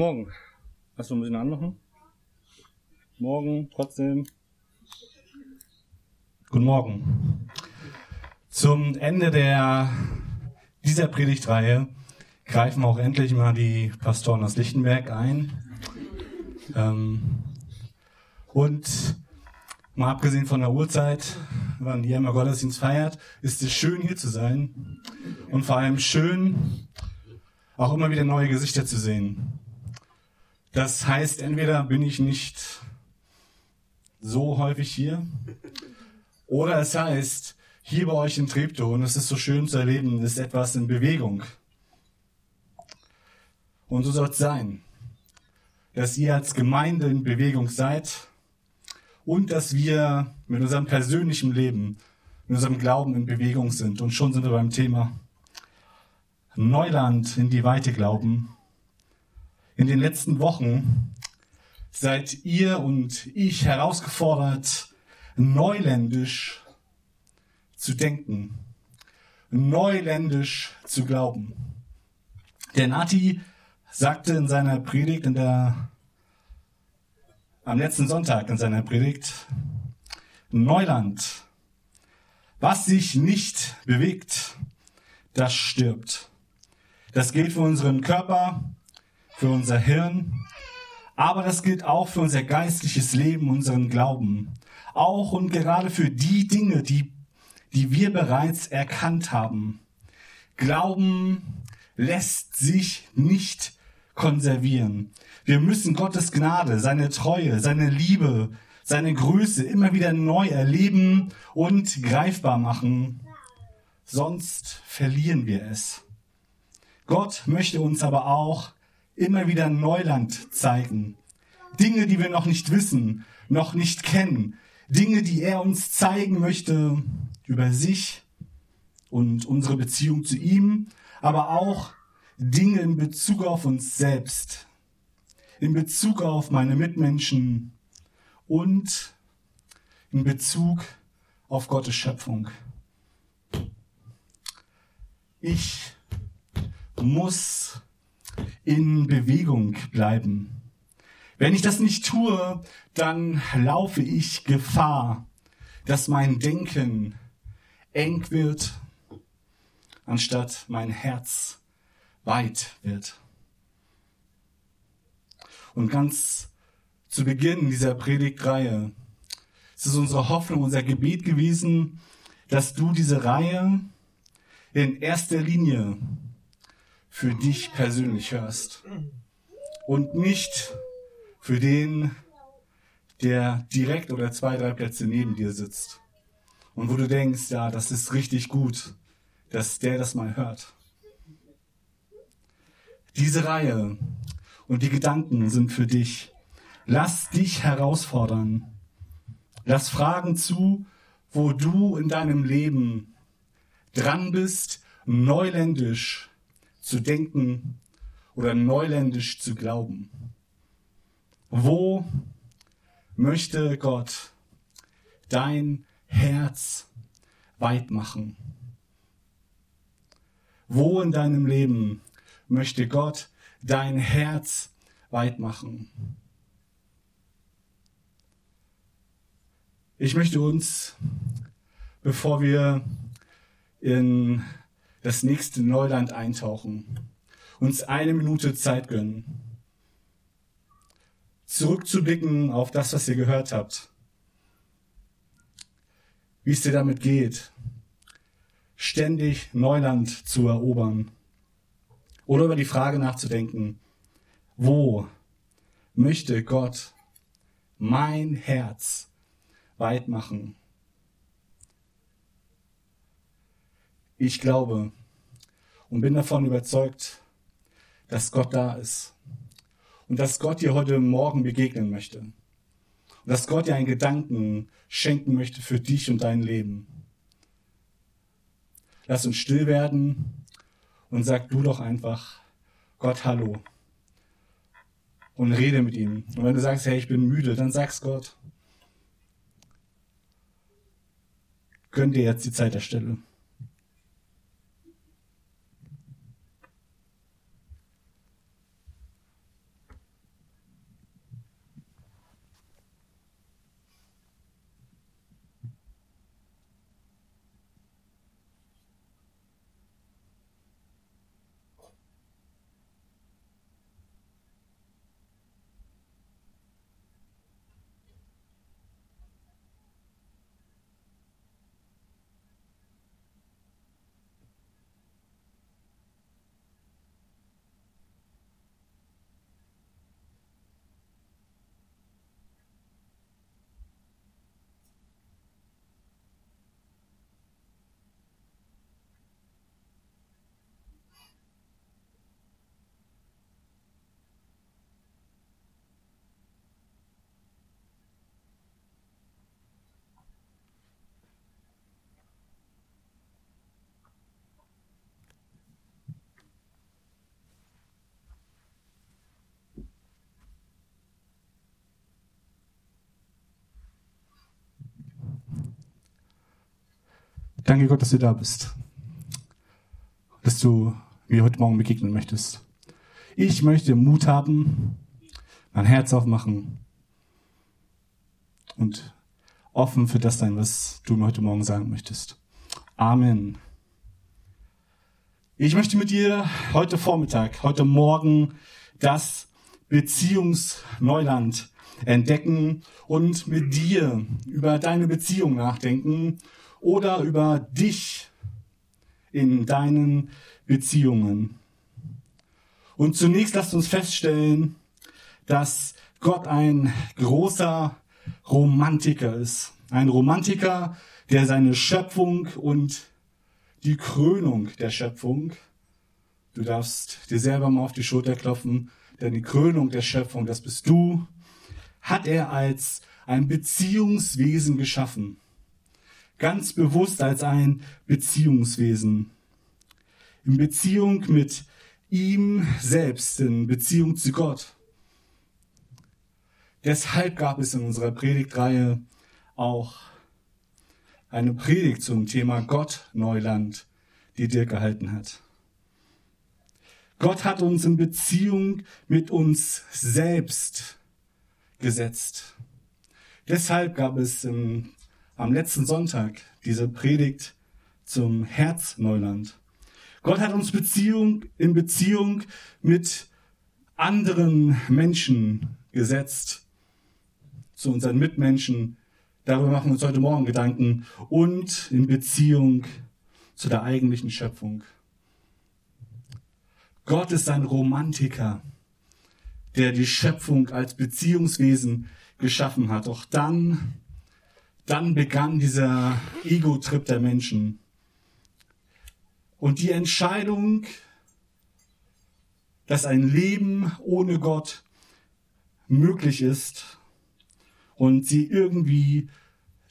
Morgen. Du ein bisschen anmachen? Morgen, trotzdem. Guten Morgen. Zum Ende der, dieser Predigtreihe greifen auch endlich mal die Pastoren aus Lichtenberg ein. Ähm, und mal abgesehen von der Uhrzeit, wann ihr immer Gottesdienst feiert, ist es schön hier zu sein. Und vor allem schön, auch immer wieder neue Gesichter zu sehen. Das heißt, entweder bin ich nicht so häufig hier, oder es heißt, hier bei euch in Treptow, und es ist so schön zu erleben, ist etwas in Bewegung. Und so soll es sein, dass ihr als Gemeinde in Bewegung seid und dass wir mit unserem persönlichen Leben, mit unserem Glauben in Bewegung sind. Und schon sind wir beim Thema Neuland in die Weite glauben. In den letzten Wochen seid ihr und ich herausgefordert, neuländisch zu denken, neuländisch zu glauben. Der Nati sagte in seiner Predigt, in der, am letzten Sonntag in seiner Predigt, Neuland, was sich nicht bewegt, das stirbt. Das gilt für unseren Körper, für unser Hirn, aber das gilt auch für unser geistliches Leben, unseren Glauben. Auch und gerade für die Dinge, die, die wir bereits erkannt haben. Glauben lässt sich nicht konservieren. Wir müssen Gottes Gnade, seine Treue, seine Liebe, seine Größe immer wieder neu erleben und greifbar machen. Sonst verlieren wir es. Gott möchte uns aber auch immer wieder Neuland zeigen. Dinge, die wir noch nicht wissen, noch nicht kennen. Dinge, die er uns zeigen möchte über sich und unsere Beziehung zu ihm, aber auch Dinge in Bezug auf uns selbst, in Bezug auf meine Mitmenschen und in Bezug auf Gottes Schöpfung. Ich muss in Bewegung bleiben. Wenn ich das nicht tue, dann laufe ich Gefahr, dass mein Denken eng wird, anstatt mein Herz weit wird. Und ganz zu Beginn dieser Predigtreihe ist es unsere Hoffnung, unser Gebet gewesen, dass du diese Reihe in erster Linie für dich persönlich hörst und nicht für den, der direkt oder zwei, drei Plätze neben dir sitzt und wo du denkst, ja, das ist richtig gut, dass der das mal hört. Diese Reihe und die Gedanken sind für dich. Lass dich herausfordern. Lass Fragen zu, wo du in deinem Leben dran bist, neuländisch zu denken oder neuländisch zu glauben. Wo möchte Gott dein Herz weit machen? Wo in deinem Leben möchte Gott dein Herz weit machen. Ich möchte uns, bevor wir in das nächste Neuland eintauchen, uns eine Minute Zeit gönnen, zurückzublicken auf das, was ihr gehört habt, wie es dir damit geht, ständig Neuland zu erobern. Oder über die Frage nachzudenken, wo möchte Gott mein Herz weit machen? Ich glaube und bin davon überzeugt, dass Gott da ist. Und dass Gott dir heute Morgen begegnen möchte. Und dass Gott dir einen Gedanken schenken möchte für dich und dein Leben. Lass uns still werden und sag du doch einfach Gott Hallo. Und rede mit ihm. Und wenn du sagst, hey, ich bin müde, dann sag's Gott. Gönn dir jetzt die Zeit der Stille. Danke Gott, dass du da bist. Dass du mir heute Morgen begegnen möchtest. Ich möchte Mut haben, mein Herz aufmachen und offen für das sein, was du mir heute Morgen sagen möchtest. Amen. Ich möchte mit dir heute Vormittag, heute Morgen das Beziehungsneuland entdecken und mit dir über deine Beziehung nachdenken oder über dich in deinen Beziehungen. Und zunächst lasst uns feststellen, dass Gott ein großer Romantiker ist. Ein Romantiker, der seine Schöpfung und die Krönung der Schöpfung, du darfst dir selber mal auf die Schulter klopfen, denn die Krönung der Schöpfung, das bist du, hat er als ein Beziehungswesen geschaffen ganz bewusst als ein Beziehungswesen. In Beziehung mit ihm selbst, in Beziehung zu Gott. Deshalb gab es in unserer Predigtreihe auch eine Predigt zum Thema Gott Neuland, die dir gehalten hat. Gott hat uns in Beziehung mit uns selbst gesetzt. Deshalb gab es im am letzten Sonntag diese Predigt zum Herzneuland. Gott hat uns Beziehung in Beziehung mit anderen Menschen gesetzt, zu unseren Mitmenschen. Darüber machen wir uns heute Morgen Gedanken und in Beziehung zu der eigentlichen Schöpfung. Gott ist ein Romantiker, der die Schöpfung als Beziehungswesen geschaffen hat. Doch dann dann begann dieser Ego-Trip der Menschen. Und die Entscheidung, dass ein Leben ohne Gott möglich ist und sie irgendwie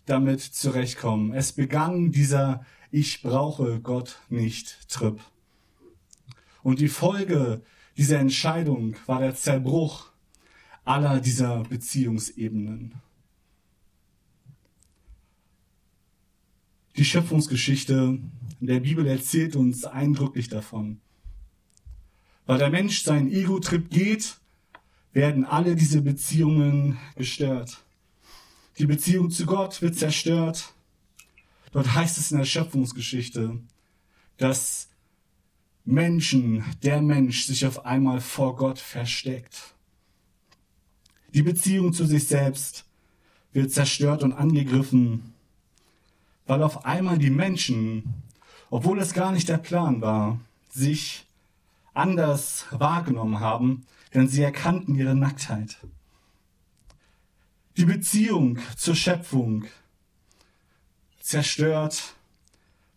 damit zurechtkommen. Es begann dieser Ich brauche Gott nicht Trip. Und die Folge dieser Entscheidung war der Zerbruch aller dieser Beziehungsebenen. Die Schöpfungsgeschichte in der Bibel erzählt uns eindrücklich davon. Weil der Mensch seinen Ego-Trip geht, werden alle diese Beziehungen gestört. Die Beziehung zu Gott wird zerstört. Dort heißt es in der Schöpfungsgeschichte, dass Menschen, der Mensch sich auf einmal vor Gott versteckt. Die Beziehung zu sich selbst wird zerstört und angegriffen weil auf einmal die Menschen, obwohl es gar nicht der Plan war, sich anders wahrgenommen haben, denn sie erkannten ihre Nacktheit. Die Beziehung zur Schöpfung zerstört,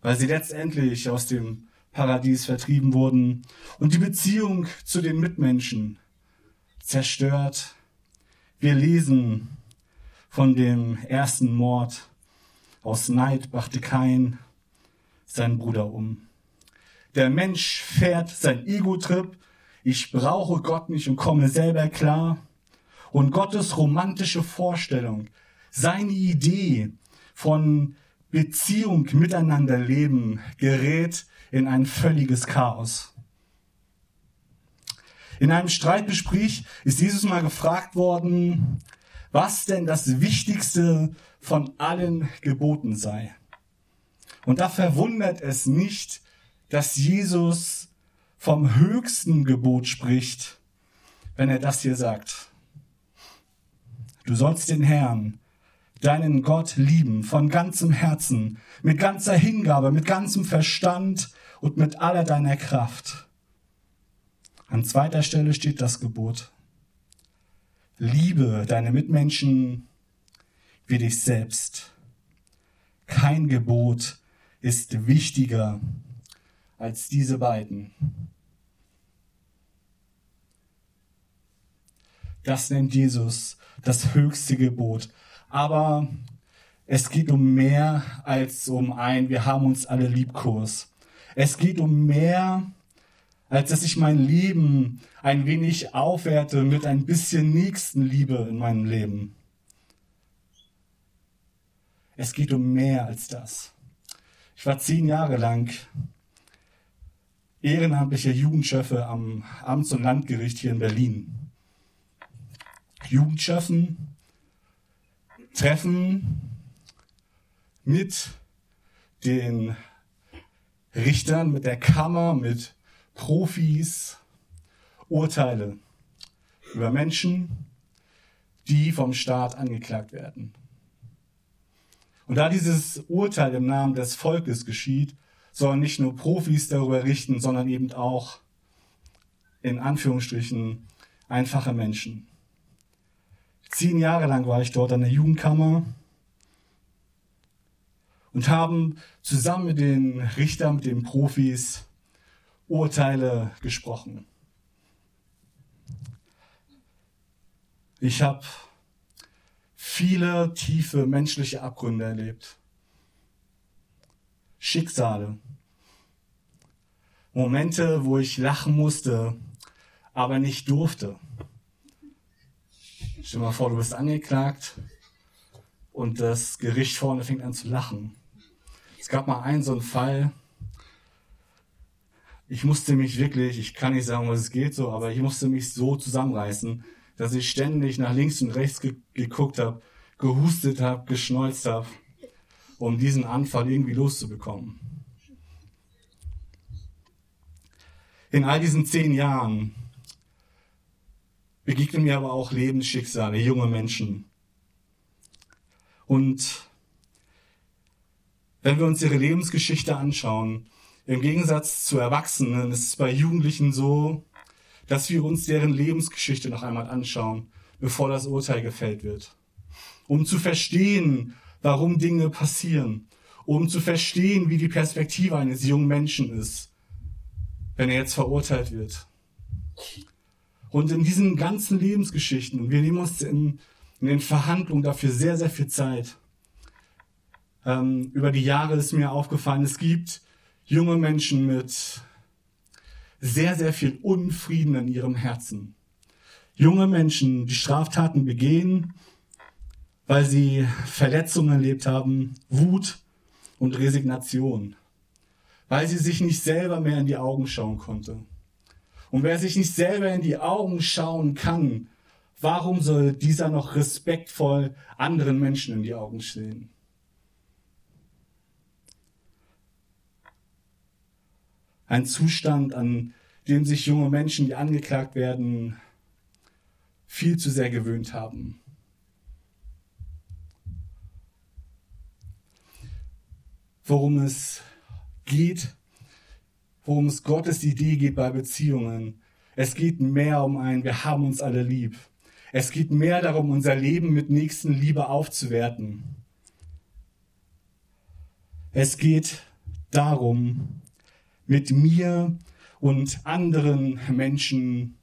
weil sie letztendlich aus dem Paradies vertrieben wurden und die Beziehung zu den Mitmenschen zerstört. Wir lesen von dem ersten Mord. Aus Neid brachte Kain seinen Bruder um. Der Mensch fährt sein Ego-Trip. Ich brauche Gott nicht und komme selber klar. Und Gottes romantische Vorstellung, seine Idee von Beziehung, miteinander leben, gerät in ein völliges Chaos. In einem Streitgespräch ist Jesus mal gefragt worden, was denn das Wichtigste von allen Geboten sei. Und da verwundert es nicht, dass Jesus vom höchsten Gebot spricht, wenn er das hier sagt. Du sollst den Herrn, deinen Gott lieben von ganzem Herzen, mit ganzer Hingabe, mit ganzem Verstand und mit aller deiner Kraft. An zweiter Stelle steht das Gebot. Liebe deine Mitmenschen wie dich selbst. Kein Gebot ist wichtiger als diese beiden. Das nennt Jesus das höchste Gebot. Aber es geht um mehr als um ein Wir haben uns alle lieb Kurs. Es geht um mehr, als dass ich mein Leben ein wenig aufwerte mit ein bisschen Nächstenliebe in meinem Leben. Es geht um mehr als das. Ich war zehn Jahre lang ehrenamtlicher Jugendschöffe am Amts- und Landgericht hier in Berlin. Jugendschöffen treffen mit den Richtern, mit der Kammer, mit Profis Urteile über Menschen, die vom Staat angeklagt werden. Und da dieses Urteil im Namen des Volkes geschieht, sollen nicht nur Profis darüber richten, sondern eben auch in Anführungsstrichen einfache Menschen. Zehn Jahre lang war ich dort an der Jugendkammer und haben zusammen mit den Richtern, mit den Profis Urteile gesprochen. Ich habe viele tiefe menschliche Abgründe erlebt. Schicksale. Momente, wo ich lachen musste, aber nicht durfte. Stell dir mal vor, du bist angeklagt und das Gericht vorne fängt an zu lachen. Es gab mal einen so einen Fall, ich musste mich wirklich, ich kann nicht sagen, was es geht so, aber ich musste mich so zusammenreißen, dass ich ständig nach links und rechts ge geguckt habe, gehustet habe, geschnolzt habe, um diesen Anfall irgendwie loszubekommen. In all diesen zehn Jahren begegnen mir aber auch Lebensschicksale, junge Menschen. Und wenn wir uns ihre Lebensgeschichte anschauen, im Gegensatz zu Erwachsenen ist es bei Jugendlichen so, dass wir uns deren Lebensgeschichte noch einmal anschauen, bevor das Urteil gefällt wird. Um zu verstehen, warum Dinge passieren, um zu verstehen, wie die Perspektive eines jungen Menschen ist, wenn er jetzt verurteilt wird. Und in diesen ganzen Lebensgeschichten, und wir nehmen uns in, in den Verhandlungen dafür sehr, sehr viel Zeit. Ähm, über die Jahre ist mir aufgefallen, es gibt junge Menschen mit sehr, sehr viel Unfrieden in ihrem Herzen. Junge Menschen, die Straftaten begehen, weil sie Verletzungen erlebt haben, Wut und Resignation, weil sie sich nicht selber mehr in die Augen schauen konnte. Und wer sich nicht selber in die Augen schauen kann, warum soll dieser noch respektvoll anderen Menschen in die Augen sehen? Ein Zustand, an dem sich junge Menschen, die angeklagt werden, viel zu sehr gewöhnt haben. Worum es geht, worum es Gottes Idee geht bei Beziehungen. Es geht mehr um ein, wir haben uns alle lieb. Es geht mehr darum, unser Leben mit Nächstenliebe aufzuwerten. Es geht darum, mit mir und anderen Menschen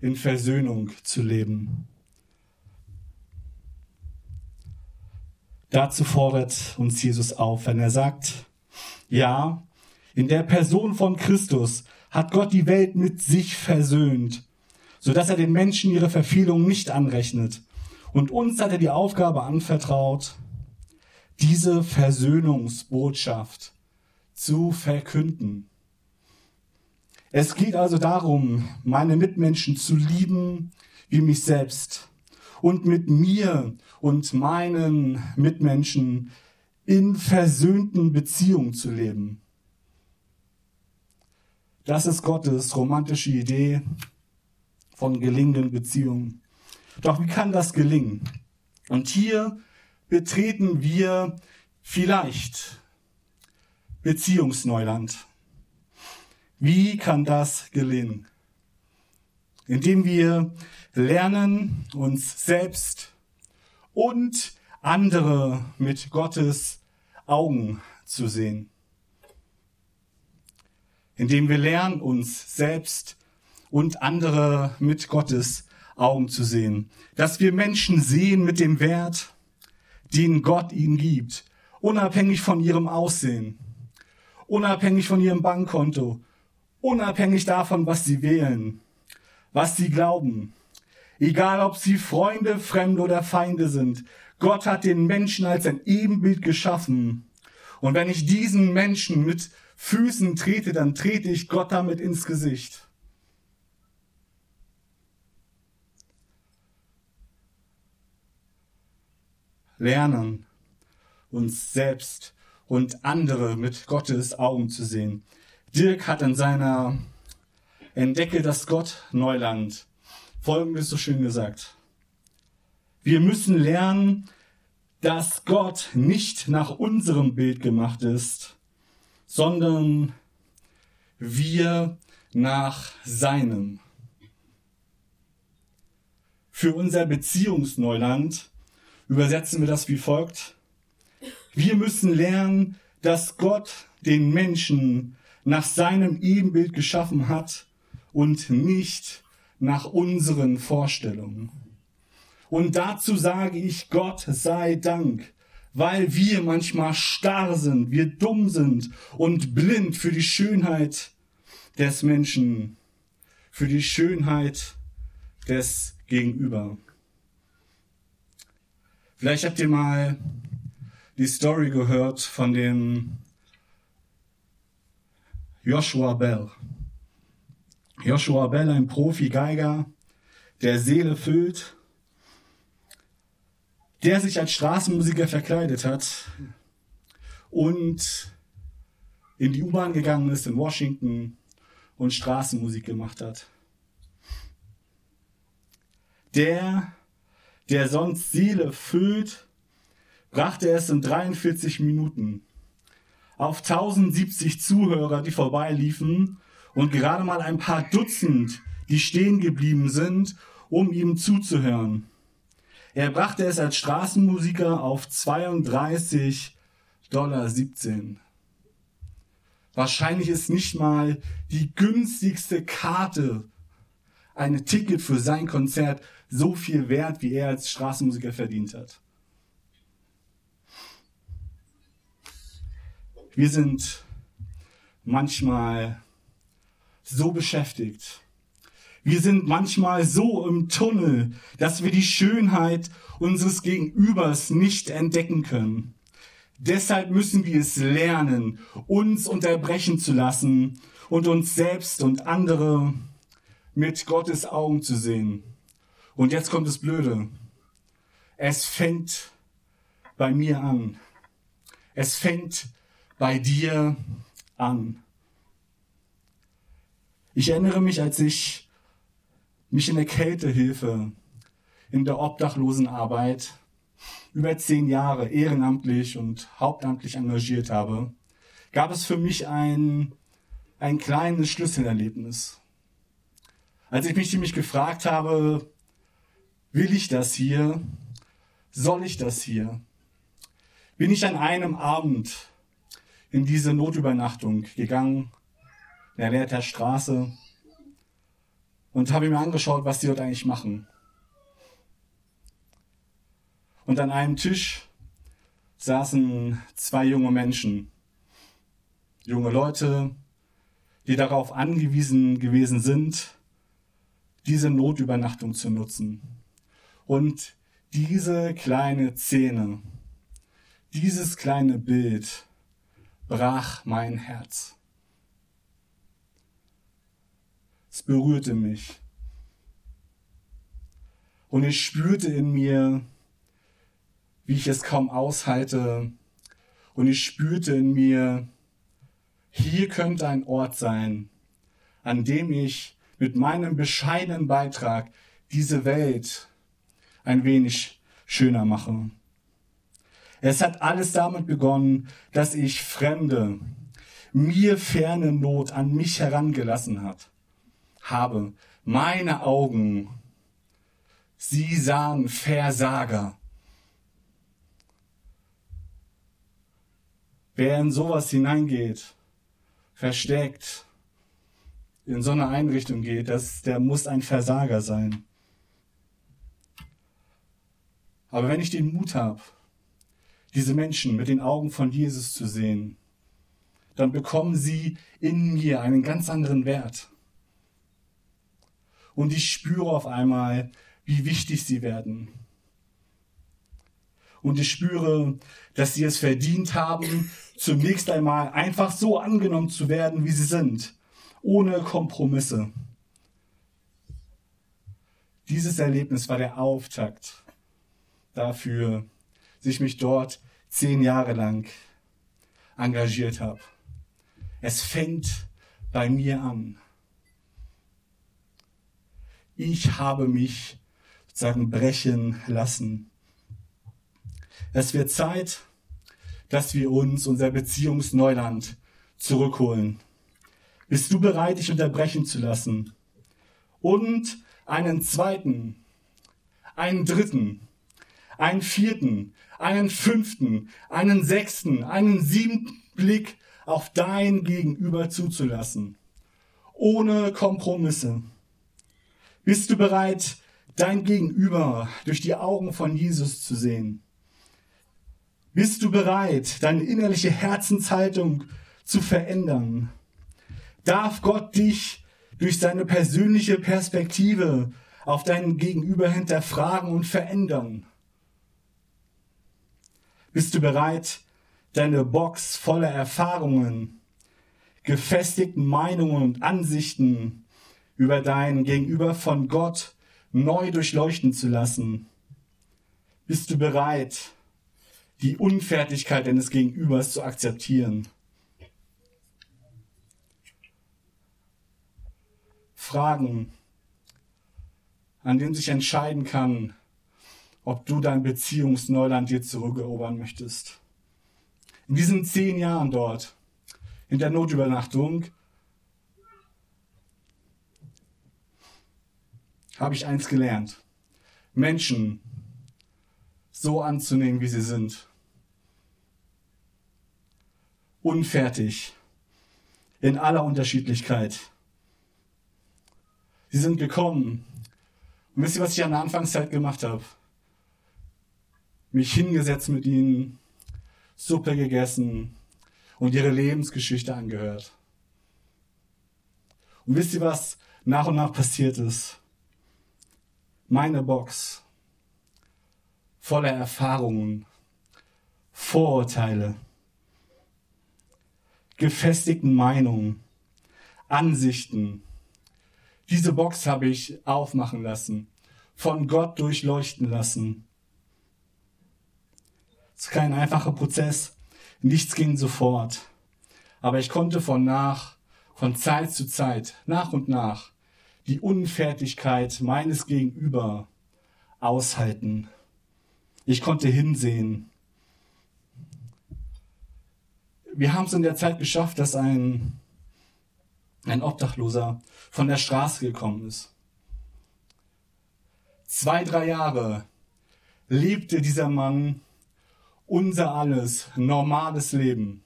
in Versöhnung zu leben. Dazu fordert uns Jesus auf, wenn er sagt, ja, in der Person von Christus hat Gott die Welt mit sich versöhnt, so dass er den Menschen ihre Verfehlungen nicht anrechnet. Und uns hat er die Aufgabe anvertraut, diese Versöhnungsbotschaft zu verkünden. Es geht also darum, meine Mitmenschen zu lieben wie mich selbst und mit mir und meinen Mitmenschen in versöhnten Beziehungen zu leben. Das ist Gottes romantische Idee von gelingenden Beziehungen. Doch wie kann das gelingen? Und hier betreten wir vielleicht Beziehungsneuland. Wie kann das gelingen? Indem wir lernen, uns selbst und andere mit Gottes Augen zu sehen. Indem wir lernen, uns selbst und andere mit Gottes Augen zu sehen. Dass wir Menschen sehen mit dem Wert, den Gott ihnen gibt, unabhängig von ihrem Aussehen, unabhängig von ihrem Bankkonto, unabhängig davon, was sie wählen, was sie glauben. Egal, ob sie Freunde, Fremde oder Feinde sind. Gott hat den Menschen als ein Ebenbild geschaffen. Und wenn ich diesen Menschen mit Füßen trete, dann trete ich Gott damit ins Gesicht. Lernen, uns selbst und andere mit Gottes Augen zu sehen. Dirk hat in seiner Entdecke das Gott Neuland Folgendes so schön gesagt. Wir müssen lernen, dass Gott nicht nach unserem Bild gemacht ist, sondern wir nach seinem. Für unser Beziehungsneuland übersetzen wir das wie folgt. Wir müssen lernen, dass Gott den Menschen nach seinem Ebenbild geschaffen hat und nicht nach unseren Vorstellungen. Und dazu sage ich Gott sei Dank, weil wir manchmal starr sind, wir dumm sind und blind für die Schönheit des Menschen, für die Schönheit des Gegenüber. Vielleicht habt ihr mal die Story gehört von dem Joshua Bell. Joshua Bell, ein Profi-Geiger, der Seele füllt, der sich als Straßenmusiker verkleidet hat und in die U-Bahn gegangen ist in Washington und Straßenmusik gemacht hat. Der, der sonst Seele füllt, brachte es in 43 Minuten auf 1070 Zuhörer, die vorbeiliefen und gerade mal ein paar Dutzend, die stehen geblieben sind, um ihm zuzuhören. Er brachte es als Straßenmusiker auf 32,17 Dollar. Wahrscheinlich ist nicht mal die günstigste Karte, eine Ticket für sein Konzert, so viel wert, wie er als Straßenmusiker verdient hat. Wir sind manchmal so beschäftigt. Wir sind manchmal so im Tunnel, dass wir die Schönheit unseres Gegenübers nicht entdecken können. Deshalb müssen wir es lernen, uns unterbrechen zu lassen und uns selbst und andere mit Gottes Augen zu sehen. Und jetzt kommt das Blöde. Es fängt bei mir an. Es fängt bei dir an. Ich erinnere mich, als ich mich in der Kältehilfe, in der Obdachlosenarbeit über zehn Jahre ehrenamtlich und hauptamtlich engagiert habe, gab es für mich ein, ein kleines Schlüsselerlebnis. Als ich mich nämlich gefragt habe, will ich das hier? Soll ich das hier? Bin ich an einem Abend in diese Notübernachtung gegangen, der Nähe Straße, und habe mir angeschaut, was die dort eigentlich machen. Und an einem Tisch saßen zwei junge Menschen, junge Leute, die darauf angewiesen gewesen sind, diese Notübernachtung zu nutzen. Und diese kleine Szene, dieses kleine Bild brach mein Herz. Es berührte mich. Und ich spürte in mir, wie ich es kaum aushalte. Und ich spürte in mir, hier könnte ein Ort sein, an dem ich mit meinem bescheidenen Beitrag diese Welt ein wenig schöner mache. Es hat alles damit begonnen, dass ich Fremde, mir ferne Not an mich herangelassen hat, habe. Meine Augen, sie sahen Versager. Wer in sowas hineingeht, versteckt, in so eine Einrichtung geht, das, der muss ein Versager sein. Aber wenn ich den Mut habe, diese Menschen mit den Augen von Jesus zu sehen, dann bekommen sie in mir einen ganz anderen Wert. Und ich spüre auf einmal, wie wichtig sie werden. Und ich spüre, dass sie es verdient haben, zunächst einmal einfach so angenommen zu werden, wie sie sind, ohne Kompromisse. Dieses Erlebnis war der Auftakt dafür, ich mich dort zehn Jahre lang engagiert habe. Es fängt bei mir an. Ich habe mich sozusagen brechen lassen. Es wird Zeit, dass wir uns unser Beziehungsneuland zurückholen. Bist du bereit, dich unterbrechen zu lassen? Und einen zweiten, einen dritten, einen vierten, einen fünften, einen sechsten, einen siebten Blick auf dein Gegenüber zuzulassen. Ohne Kompromisse. Bist du bereit, dein Gegenüber durch die Augen von Jesus zu sehen? Bist du bereit, deine innerliche Herzenshaltung zu verändern? Darf Gott dich durch seine persönliche Perspektive auf deinen Gegenüber hinterfragen und verändern? Bist du bereit, deine Box voller Erfahrungen, gefestigten Meinungen und Ansichten über dein Gegenüber von Gott neu durchleuchten zu lassen? Bist du bereit, die Unfertigkeit deines Gegenübers zu akzeptieren? Fragen, an denen sich entscheiden kann, ob du dein Beziehungsneuland dir zurückerobern möchtest. In diesen zehn Jahren dort, in der Notübernachtung, habe ich eins gelernt. Menschen so anzunehmen, wie sie sind. Unfertig. In aller Unterschiedlichkeit. Sie sind gekommen. Und wisst ihr, was ich an der Anfangszeit gemacht habe? Mich hingesetzt mit ihnen, Suppe gegessen und ihre Lebensgeschichte angehört. Und wisst ihr, was nach und nach passiert ist? Meine Box voller Erfahrungen, Vorurteile, gefestigten Meinungen, Ansichten. Diese Box habe ich aufmachen lassen, von Gott durchleuchten lassen es ist kein einfacher Prozess. Nichts ging sofort. Aber ich konnte von nach, von Zeit zu Zeit, nach und nach, die Unfertigkeit meines Gegenüber aushalten. Ich konnte hinsehen. Wir haben es in der Zeit geschafft, dass ein, ein Obdachloser von der Straße gekommen ist. Zwei, drei Jahre lebte dieser Mann unser alles normales Leben.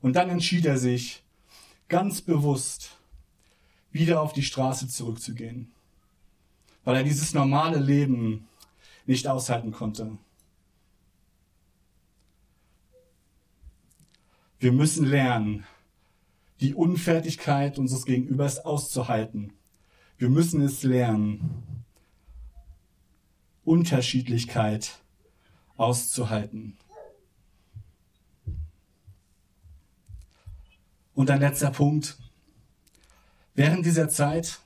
Und dann entschied er sich ganz bewusst, wieder auf die Straße zurückzugehen, weil er dieses normale Leben nicht aushalten konnte. Wir müssen lernen, die Unfertigkeit unseres Gegenübers auszuhalten. Wir müssen es lernen, Unterschiedlichkeit auszuhalten. Und ein letzter Punkt. Während dieser Zeit,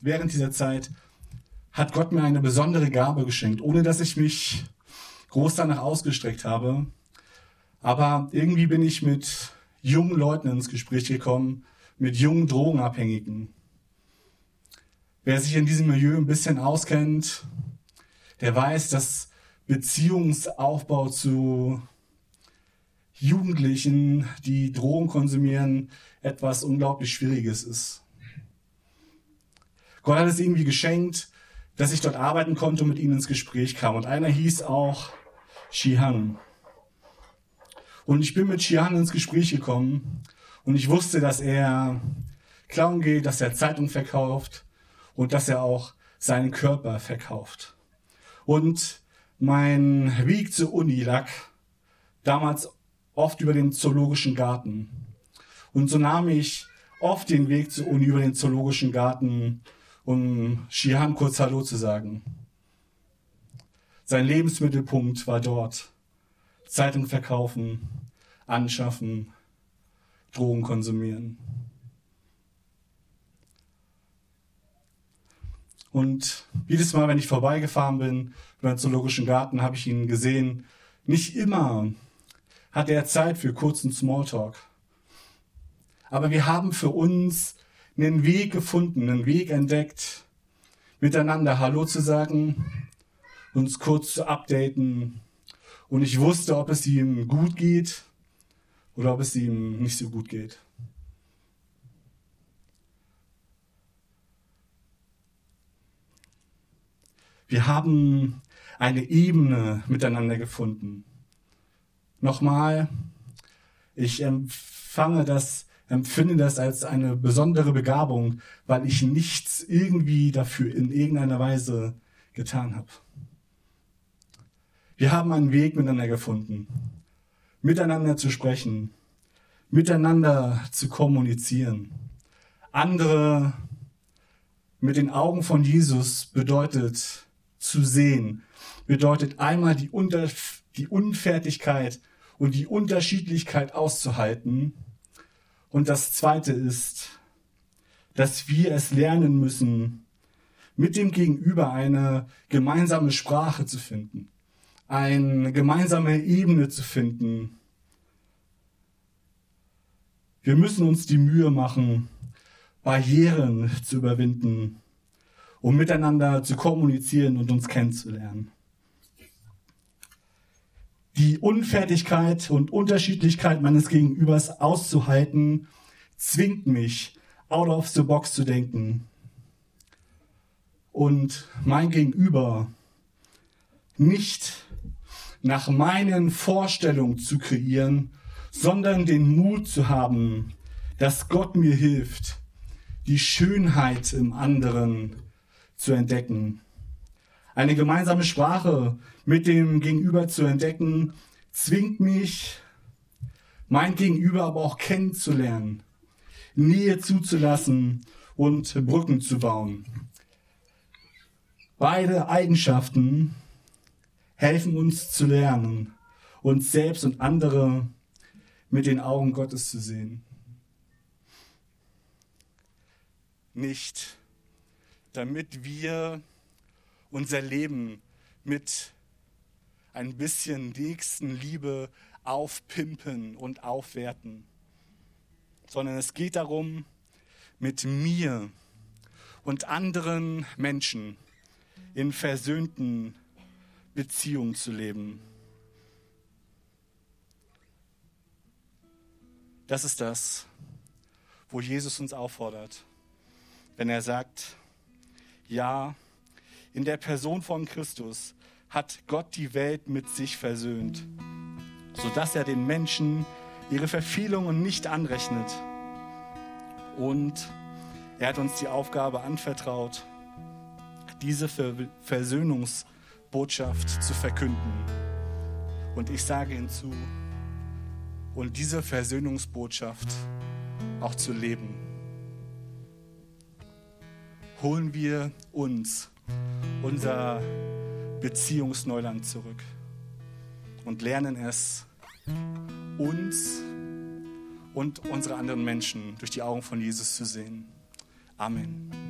während dieser Zeit hat Gott mir eine besondere Gabe geschenkt, ohne dass ich mich groß danach ausgestreckt habe. Aber irgendwie bin ich mit jungen Leuten ins Gespräch gekommen, mit jungen Drogenabhängigen. Wer sich in diesem Milieu ein bisschen auskennt, der weiß, dass Beziehungsaufbau zu Jugendlichen, die Drogen konsumieren, etwas unglaublich Schwieriges ist. Gott hat es irgendwie geschenkt, dass ich dort arbeiten konnte und mit ihnen ins Gespräch kam. Und einer hieß auch Shihan. Und ich bin mit Shihan ins Gespräch gekommen und ich wusste, dass er klauen geht, dass er Zeitung verkauft und dass er auch seinen Körper verkauft. Und mein Weg zur Uni lag damals oft über den zoologischen Garten. Und so nahm ich oft den Weg zur Uni über den zoologischen Garten, um Shihan kurz Hallo zu sagen. Sein Lebensmittelpunkt war dort. Zeitung verkaufen, anschaffen, Drogen konsumieren. Und jedes Mal, wenn ich vorbeigefahren bin den Zoologischen Garten, habe ich ihn gesehen. Nicht immer hat er Zeit für kurzen Smalltalk. Aber wir haben für uns einen Weg gefunden, einen Weg entdeckt, miteinander Hallo zu sagen, uns kurz zu updaten. Und ich wusste, ob es ihm gut geht oder ob es ihm nicht so gut geht. Wir haben eine Ebene miteinander gefunden. Nochmal, ich empfange das, empfinde das als eine besondere Begabung, weil ich nichts irgendwie dafür in irgendeiner Weise getan habe. Wir haben einen Weg miteinander gefunden, miteinander zu sprechen, miteinander zu kommunizieren. Andere mit den Augen von Jesus bedeutet zu sehen, bedeutet einmal die, Unter die Unfertigkeit und die Unterschiedlichkeit auszuhalten. Und das Zweite ist, dass wir es lernen müssen, mit dem Gegenüber eine gemeinsame Sprache zu finden eine gemeinsame Ebene zu finden. Wir müssen uns die Mühe machen, Barrieren zu überwinden, um miteinander zu kommunizieren und uns kennenzulernen. Die Unfertigkeit und Unterschiedlichkeit meines Gegenübers auszuhalten, zwingt mich, out of the box zu denken. Und mein Gegenüber nicht nach meinen Vorstellungen zu kreieren, sondern den Mut zu haben, dass Gott mir hilft, die Schönheit im anderen zu entdecken. Eine gemeinsame Sprache mit dem Gegenüber zu entdecken, zwingt mich, mein Gegenüber aber auch kennenzulernen, Nähe zuzulassen und Brücken zu bauen. Beide Eigenschaften helfen uns zu lernen, uns selbst und andere mit den Augen Gottes zu sehen. Nicht, damit wir unser Leben mit ein bisschen Nächstenliebe aufpimpen und aufwerten, sondern es geht darum, mit mir und anderen Menschen in versöhnten Beziehung zu leben. Das ist das, wo Jesus uns auffordert, wenn er sagt, ja, in der Person von Christus hat Gott die Welt mit sich versöhnt, sodass er den Menschen ihre Verfehlungen nicht anrechnet. Und er hat uns die Aufgabe anvertraut, diese Versöhnungsbotschaft zu verkünden. Und ich sage hinzu, und diese Versöhnungsbotschaft auch zu leben. Holen wir uns unser Beziehungsneuland zurück und lernen es, uns und unsere anderen Menschen durch die Augen von Jesus zu sehen. Amen.